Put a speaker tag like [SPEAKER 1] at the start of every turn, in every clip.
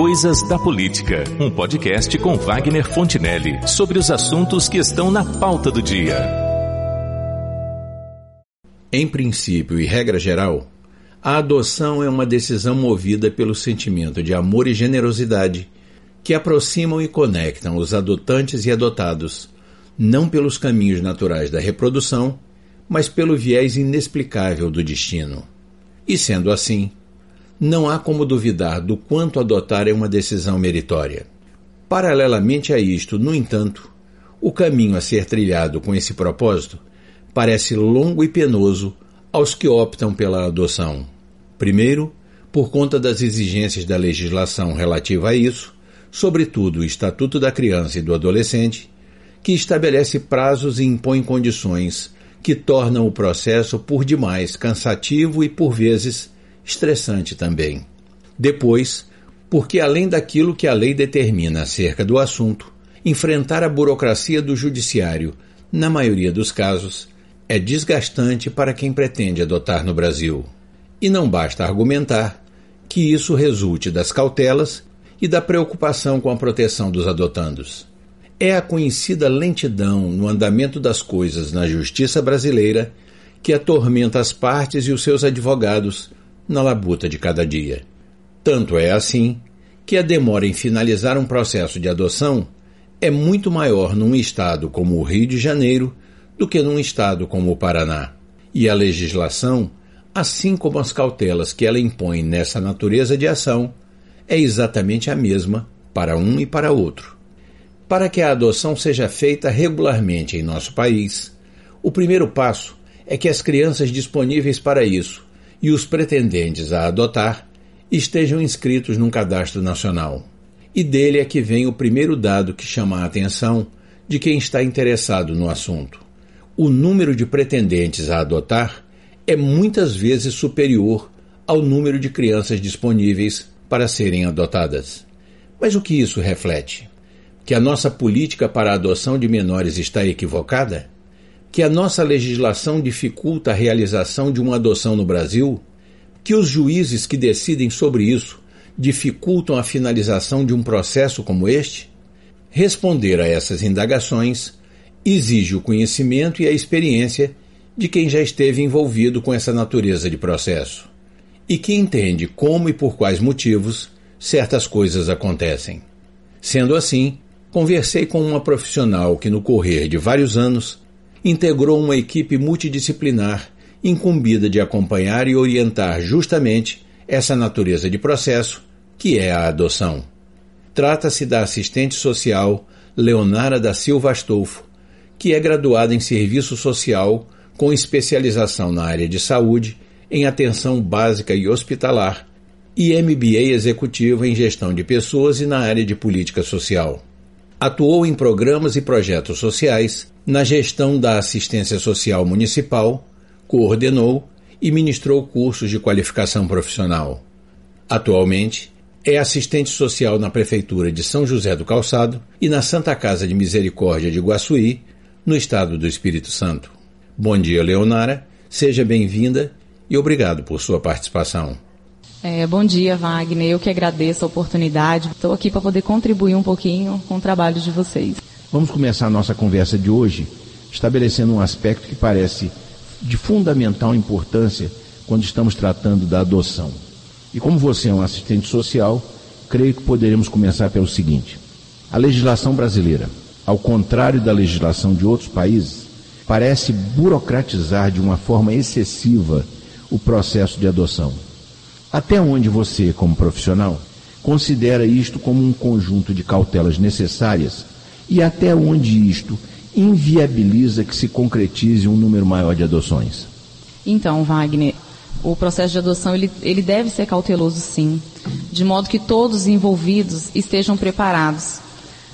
[SPEAKER 1] Coisas da Política, um podcast com Wagner Fontinelli sobre os assuntos que estão na pauta do dia.
[SPEAKER 2] Em princípio e regra geral, a adoção é uma decisão movida pelo sentimento de amor e generosidade que aproximam e conectam os adotantes e adotados, não pelos caminhos naturais da reprodução, mas pelo viés inexplicável do destino. E sendo assim, não há como duvidar do quanto adotar é uma decisão meritória. Paralelamente a isto, no entanto, o caminho a ser trilhado com esse propósito parece longo e penoso aos que optam pela adoção. Primeiro, por conta das exigências da legislação relativa a isso, sobretudo o Estatuto da Criança e do Adolescente, que estabelece prazos e impõe condições que tornam o processo por demais cansativo e, por vezes, estressante também. Depois, porque além daquilo que a lei determina acerca do assunto, enfrentar a burocracia do judiciário, na maioria dos casos, é desgastante para quem pretende adotar no Brasil. E não basta argumentar que isso resulte das cautelas e da preocupação com a proteção dos adotandos. É a conhecida lentidão no andamento das coisas na justiça brasileira que atormenta as partes e os seus advogados na labuta de cada dia. Tanto é assim que a demora em finalizar um processo de adoção é muito maior num estado como o Rio de Janeiro do que num estado como o Paraná. E a legislação, assim como as cautelas que ela impõe nessa natureza de ação, é exatamente a mesma para um e para outro. Para que a adoção seja feita regularmente em nosso país, o primeiro passo é que as crianças disponíveis para isso e os pretendentes a adotar estejam inscritos num cadastro nacional. E dele é que vem o primeiro dado que chama a atenção de quem está interessado no assunto. O número de pretendentes a adotar é muitas vezes superior ao número de crianças disponíveis para serem adotadas. Mas o que isso reflete? que a nossa política para a adoção de menores está equivocada? Que a nossa legislação dificulta a realização de uma adoção no Brasil? Que os juízes que decidem sobre isso dificultam a finalização de um processo como este? Responder a essas indagações exige o conhecimento e a experiência de quem já esteve envolvido com essa natureza de processo e que entende como e por quais motivos certas coisas acontecem. Sendo assim, conversei com uma profissional que, no correr de vários anos, integrou uma equipe multidisciplinar incumbida de acompanhar e orientar justamente essa natureza de processo, que é a adoção. Trata-se da assistente social Leonara da Silva Astolfo, que é graduada em serviço social com especialização na área de saúde, em atenção básica e hospitalar, e MBA executivo em gestão de pessoas e na área de política social. Atuou em programas e projetos sociais, na gestão da assistência social municipal, coordenou e ministrou cursos de qualificação profissional. Atualmente, é assistente social na Prefeitura de São José do Calçado e na Santa Casa de Misericórdia de Guaçuí, no estado do Espírito Santo. Bom dia, Leonara. Seja bem-vinda e obrigado por sua participação.
[SPEAKER 3] É, bom dia, Wagner. Eu que agradeço a oportunidade. Estou aqui para poder contribuir um pouquinho com o trabalho de vocês.
[SPEAKER 2] Vamos começar a nossa conversa de hoje estabelecendo um aspecto que parece de fundamental importância quando estamos tratando da adoção. E como você é um assistente social, creio que poderemos começar pelo seguinte: a legislação brasileira, ao contrário da legislação de outros países, parece burocratizar de uma forma excessiva o processo de adoção. Até onde você, como profissional, considera isto como um conjunto de cautelas necessárias e até onde isto inviabiliza que se concretize um número maior de adoções?
[SPEAKER 3] Então, Wagner, o processo de adoção ele, ele deve ser cauteloso sim, de modo que todos os envolvidos estejam preparados.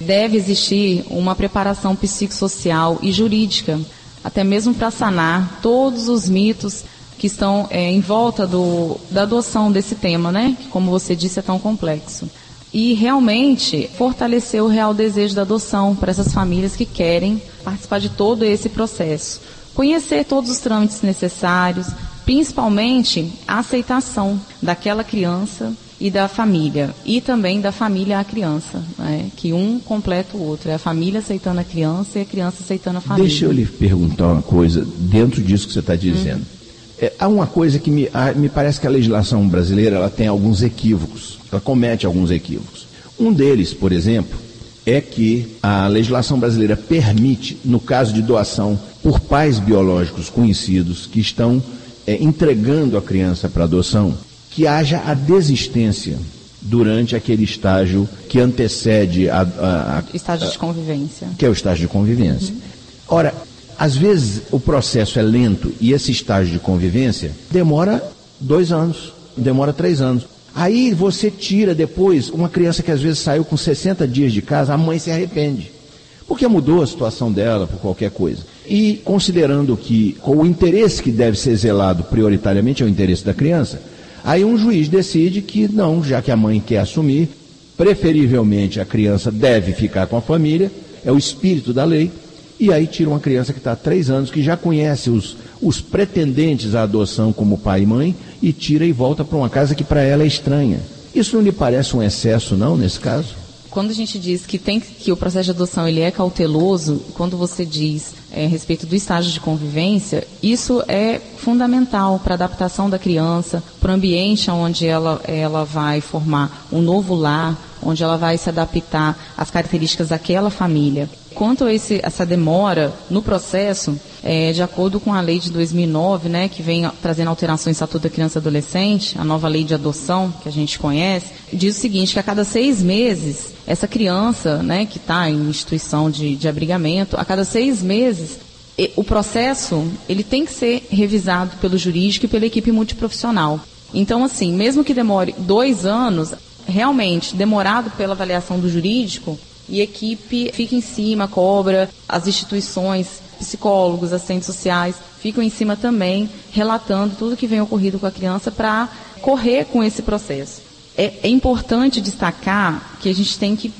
[SPEAKER 3] Deve existir uma preparação psicossocial e jurídica, até mesmo para sanar todos os mitos que estão é, em volta do, da adoção desse tema, né? Que, como você disse, é tão complexo. E realmente fortalecer o real desejo da adoção para essas famílias que querem participar de todo esse processo. Conhecer todos os trâmites necessários, principalmente a aceitação daquela criança e da família, e também da família à criança, né? que um completa o outro, é a família aceitando a criança e a criança aceitando a família.
[SPEAKER 2] Deixa eu lhe perguntar uma coisa dentro disso que você está dizendo. Hum. É, há uma coisa que me, me parece que a legislação brasileira ela tem alguns equívocos, ela comete alguns equívocos. Um deles, por exemplo, é que a legislação brasileira permite, no caso de doação por pais biológicos conhecidos que estão é, entregando a criança para adoção, que haja a desistência durante aquele estágio que antecede a, a, a
[SPEAKER 3] estágio de convivência,
[SPEAKER 2] que é o estágio de convivência. Uhum. Ora, às vezes o processo é lento e esse estágio de convivência demora dois anos, demora três anos. Aí você tira depois uma criança que às vezes saiu com 60 dias de casa, a mãe se arrepende. Porque mudou a situação dela por qualquer coisa. E considerando que o interesse que deve ser zelado prioritariamente é o interesse da criança, aí um juiz decide que não, já que a mãe quer assumir, preferivelmente a criança deve ficar com a família, é o espírito da lei, e aí tira uma criança que está há três anos, que já conhece os, os pretendentes à adoção como pai e mãe, e tira e volta para uma casa que para ela é estranha. Isso não lhe parece um excesso, não, nesse caso?
[SPEAKER 3] Quando a gente diz que tem que o processo de adoção ele é cauteloso, quando você diz é, a respeito do estágio de convivência, isso é fundamental para a adaptação da criança, para o ambiente onde ela, ela vai formar um novo lar, onde ela vai se adaptar às características daquela família. Quanto a esse, essa demora no processo, é, de acordo com a lei de 2009, né, que vem trazendo alterações no Estatuto da Criança e Adolescente, a nova lei de adoção, que a gente conhece, diz o seguinte, que a cada seis meses, essa criança, né, que está em instituição de, de abrigamento, a cada seis meses, o processo, ele tem que ser revisado pelo jurídico e pela equipe multiprofissional. Então, assim, mesmo que demore dois anos, realmente demorado pela avaliação do jurídico, e a equipe fica em cima, cobra, as instituições, psicólogos, assistentes sociais, ficam em cima também, relatando tudo que vem ocorrido com a criança para correr com esse processo. É, é importante destacar que a gente tem que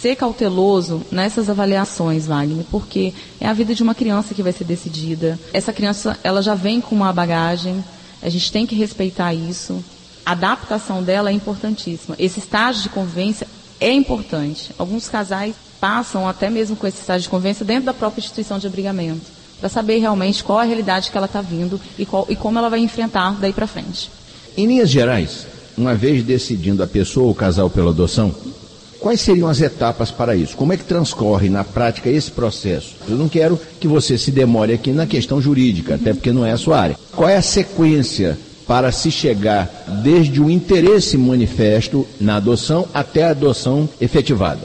[SPEAKER 3] ser cauteloso nessas avaliações, Wagner, porque é a vida de uma criança que vai ser decidida. Essa criança, ela já vem com uma bagagem, a gente tem que respeitar isso. A adaptação dela é importantíssima. Esse estágio de convivência é importante. Alguns casais passam até mesmo com esse estágio de convivência dentro da própria instituição de abrigamento, para saber realmente qual a realidade que ela está vindo e, qual, e como ela vai enfrentar daí para frente.
[SPEAKER 2] Em linhas gerais, uma vez decidindo a pessoa ou o casal pela adoção, quais seriam as etapas para isso? Como é que transcorre na prática esse processo? Eu não quero que você se demore aqui na questão jurídica, até porque não é a sua área. Qual é a sequência para se chegar desde o interesse manifesto na adoção até a adoção efetivada?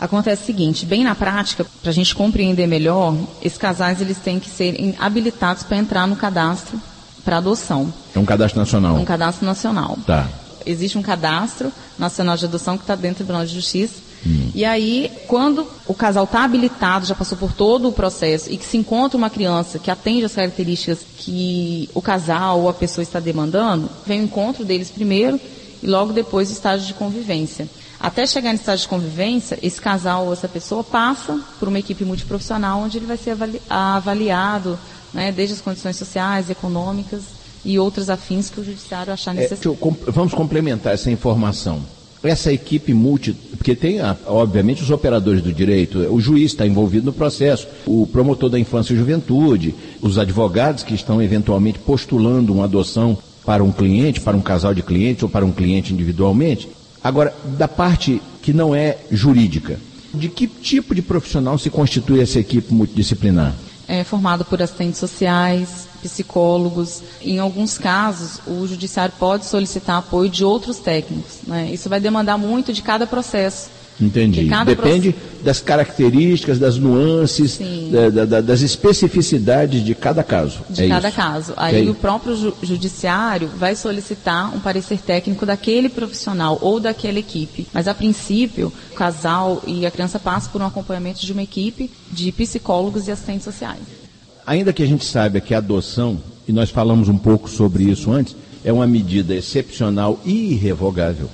[SPEAKER 3] Acontece o seguinte, bem na prática, para a gente compreender melhor, esses casais eles têm que ser habilitados para entrar no cadastro para adoção.
[SPEAKER 2] É um cadastro nacional?
[SPEAKER 3] Um cadastro nacional.
[SPEAKER 2] Tá.
[SPEAKER 3] Existe um cadastro nacional de adoção que está dentro do Tribunal de Justiça Hum. E aí, quando o casal está habilitado, já passou por todo o processo e que se encontra uma criança que atende as características que o casal ou a pessoa está demandando, vem o encontro deles primeiro e logo depois o estágio de convivência. Até chegar no estágio de convivência, esse casal ou essa pessoa passa por uma equipe multiprofissional onde ele vai ser avali avaliado, né, desde as condições sociais, econômicas e outras afins que o judiciário achar é, necessário.
[SPEAKER 2] É, vamos complementar essa informação essa equipe multi, porque tem, obviamente, os operadores do direito, o juiz está envolvido no processo, o promotor da infância e juventude, os advogados que estão eventualmente postulando uma adoção para um cliente, para um casal de clientes ou para um cliente individualmente. Agora, da parte que não é jurídica, de que tipo de profissional se constitui essa equipe multidisciplinar?
[SPEAKER 3] É formado por assistentes sociais, psicólogos. Em alguns casos, o judiciário pode solicitar apoio de outros técnicos. Né? Isso vai demandar muito de cada processo.
[SPEAKER 2] Entendi. Depende das características, das nuances, da, da, das especificidades de cada caso.
[SPEAKER 3] De
[SPEAKER 2] é
[SPEAKER 3] cada
[SPEAKER 2] isso.
[SPEAKER 3] caso. Aí o próprio ju judiciário vai solicitar um parecer técnico daquele profissional ou daquela equipe. Mas a princípio, o casal e a criança passam por um acompanhamento de uma equipe de psicólogos e assistentes sociais
[SPEAKER 2] ainda que a gente saiba que a adoção, e nós falamos um pouco sobre isso antes, é uma medida excepcional e irrevogável,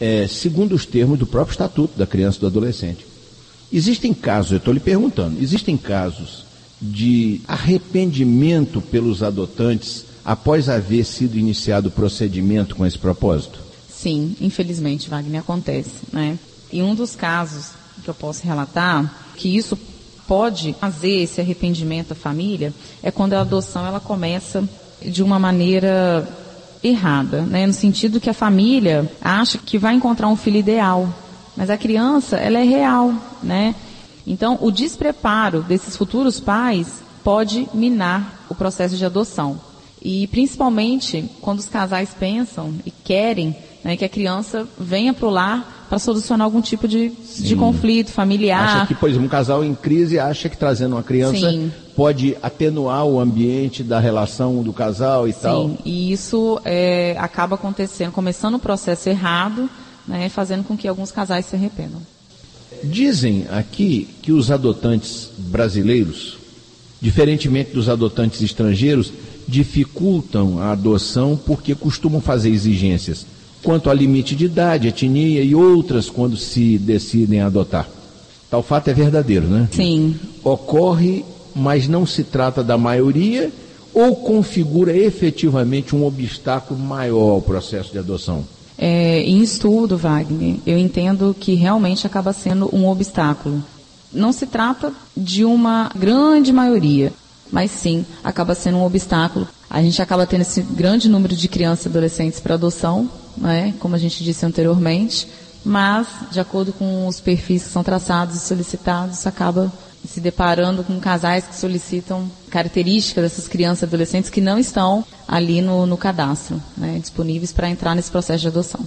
[SPEAKER 2] é, segundo os termos do próprio Estatuto da Criança e do Adolescente. Existem casos, eu estou lhe perguntando, existem casos de arrependimento pelos adotantes após haver sido iniciado o procedimento com esse propósito?
[SPEAKER 3] Sim, infelizmente, Wagner, acontece, né? E um dos casos que eu posso relatar, que isso pode fazer esse arrependimento à família, é quando a adoção ela começa de uma maneira errada, né? No sentido que a família acha que vai encontrar um filho ideal, mas a criança ela é real, né? Então, o despreparo desses futuros pais pode minar o processo de adoção. E principalmente quando os casais pensam e querem né, que a criança venha para o lar para solucionar algum tipo de, de conflito familiar.
[SPEAKER 2] Acha que, por exemplo, um casal em crise acha que trazendo uma criança Sim. pode atenuar o ambiente da relação do casal e
[SPEAKER 3] Sim.
[SPEAKER 2] tal.
[SPEAKER 3] Sim, e isso é, acaba acontecendo, começando o processo errado, né, fazendo com que alguns casais se arrependam.
[SPEAKER 2] Dizem aqui que os adotantes brasileiros, diferentemente dos adotantes estrangeiros, dificultam a adoção porque costumam fazer exigências quanto a limite de idade, etnia e outras quando se decidem adotar. Tal fato é verdadeiro, né?
[SPEAKER 3] Sim.
[SPEAKER 2] Ocorre, mas não se trata da maioria ou configura efetivamente um obstáculo maior ao processo de adoção?
[SPEAKER 3] É, em estudo, Wagner, eu entendo que realmente acaba sendo um obstáculo. Não se trata de uma grande maioria, mas sim acaba sendo um obstáculo. A gente acaba tendo esse grande número de crianças e adolescentes para adoção, né, como a gente disse anteriormente, mas, de acordo com os perfis que são traçados e solicitados, acaba se deparando com casais que solicitam características dessas crianças e adolescentes que não estão ali no, no cadastro, né, disponíveis para entrar nesse processo de adoção.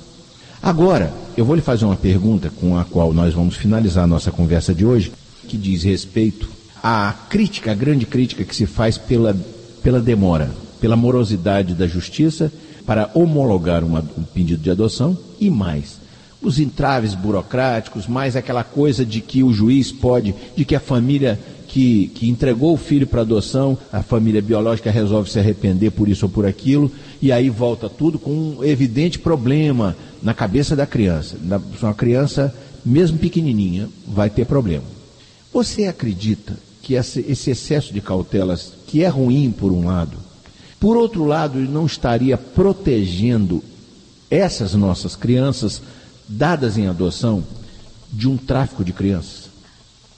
[SPEAKER 2] Agora, eu vou lhe fazer uma pergunta com a qual nós vamos finalizar a nossa conversa de hoje, que diz respeito à crítica, a grande crítica que se faz pela, pela demora, pela morosidade da justiça para homologar uma, um pedido de adoção e mais. Os entraves burocráticos, mais aquela coisa de que o juiz pode, de que a família que, que entregou o filho para adoção, a família biológica resolve se arrepender por isso ou por aquilo, e aí volta tudo com um evidente problema na cabeça da criança. Na, uma criança, mesmo pequenininha, vai ter problema. Você acredita que esse, excesso de cautelas, que é ruim por um lado, por outro lado, ele não estaria protegendo essas nossas crianças dadas em adoção de um tráfico de crianças?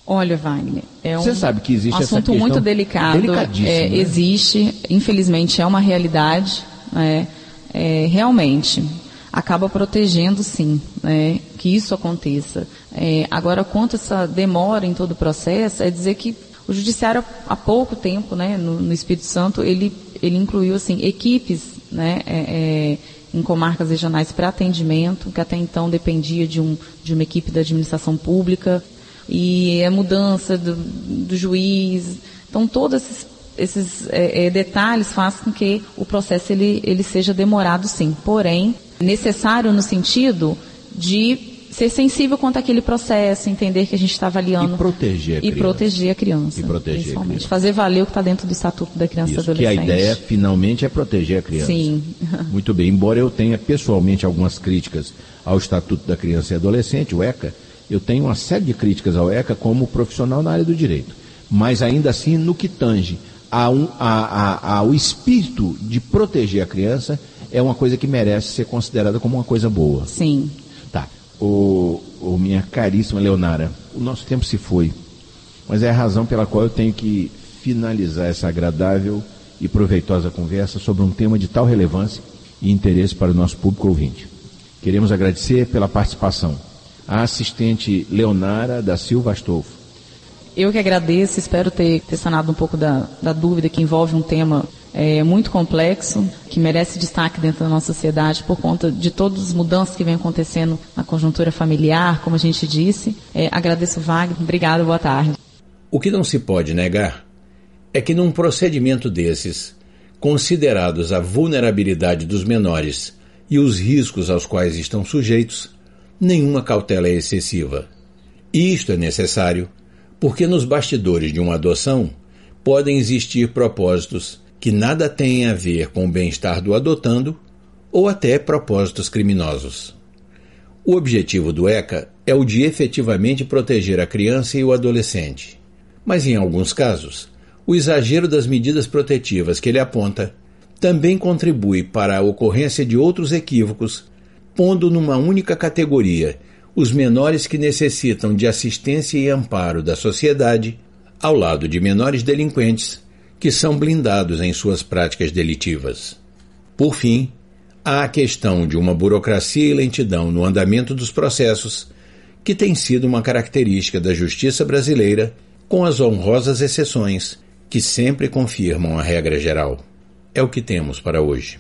[SPEAKER 3] Olha, Wagner, é um,
[SPEAKER 2] Você sabe que existe
[SPEAKER 3] assunto muito delicado. É, né? Existe, infelizmente, é uma realidade. É, é, realmente, acaba protegendo, sim, né, que isso aconteça. É, agora, quanto essa demora em todo o processo, é dizer que o judiciário há pouco tempo, né, no, no Espírito Santo, ele ele incluiu assim equipes, né, é, é, em comarcas regionais para atendimento, que até então dependia de, um, de uma equipe da administração pública e a mudança do, do juiz, então todos esses, esses é, é detalhes fazem com que o processo ele, ele seja demorado, sim. Porém, necessário no sentido de ser sensível quanto àquele processo, entender que a gente está avaliando.
[SPEAKER 2] E proteger a
[SPEAKER 3] criança. E proteger a criança.
[SPEAKER 2] E proteger principalmente. Criança.
[SPEAKER 3] Fazer valer o que está dentro do Estatuto da Criança e Adolescente.
[SPEAKER 2] Que a ideia, finalmente, é proteger a criança.
[SPEAKER 3] Sim.
[SPEAKER 2] Muito bem. Embora eu tenha pessoalmente algumas críticas ao Estatuto da Criança e Adolescente, o ECA, eu tenho uma série de críticas ao ECA como profissional na área do direito. Mas ainda assim, no que tange a um, a, a, ao espírito de proteger a criança, é uma coisa que merece ser considerada como uma coisa boa.
[SPEAKER 3] Sim.
[SPEAKER 2] O, o, minha caríssima Leonara, o nosso tempo se foi, mas é a razão pela qual eu tenho que finalizar essa agradável e proveitosa conversa sobre um tema de tal relevância e interesse para o nosso público ouvinte. Queremos agradecer pela participação a assistente Leonara da Silva Astolfo.
[SPEAKER 3] Eu que agradeço, espero ter, ter sanado um pouco da, da dúvida que envolve um tema é, muito complexo, que merece destaque dentro da nossa sociedade por conta de todas as mudanças que vem acontecendo na conjuntura familiar, como a gente disse. É, agradeço, Wagner. Obrigado, boa tarde.
[SPEAKER 2] O que não se pode negar é que num procedimento desses, considerados a vulnerabilidade dos menores e os riscos aos quais estão sujeitos, nenhuma cautela é excessiva. E isto é necessário porque nos bastidores de uma adoção podem existir propósitos que nada têm a ver com o bem-estar do adotando ou até propósitos criminosos. O objetivo do ECA é o de efetivamente proteger a criança e o adolescente, mas em alguns casos, o exagero das medidas protetivas que ele aponta também contribui para a ocorrência de outros equívocos pondo numa única categoria os menores que necessitam de assistência e amparo da sociedade, ao lado de menores delinquentes que são blindados em suas práticas delitivas. Por fim, há a questão de uma burocracia e lentidão no andamento dos processos, que tem sido uma característica da justiça brasileira, com as honrosas exceções que sempre confirmam a regra geral. É o que temos para hoje.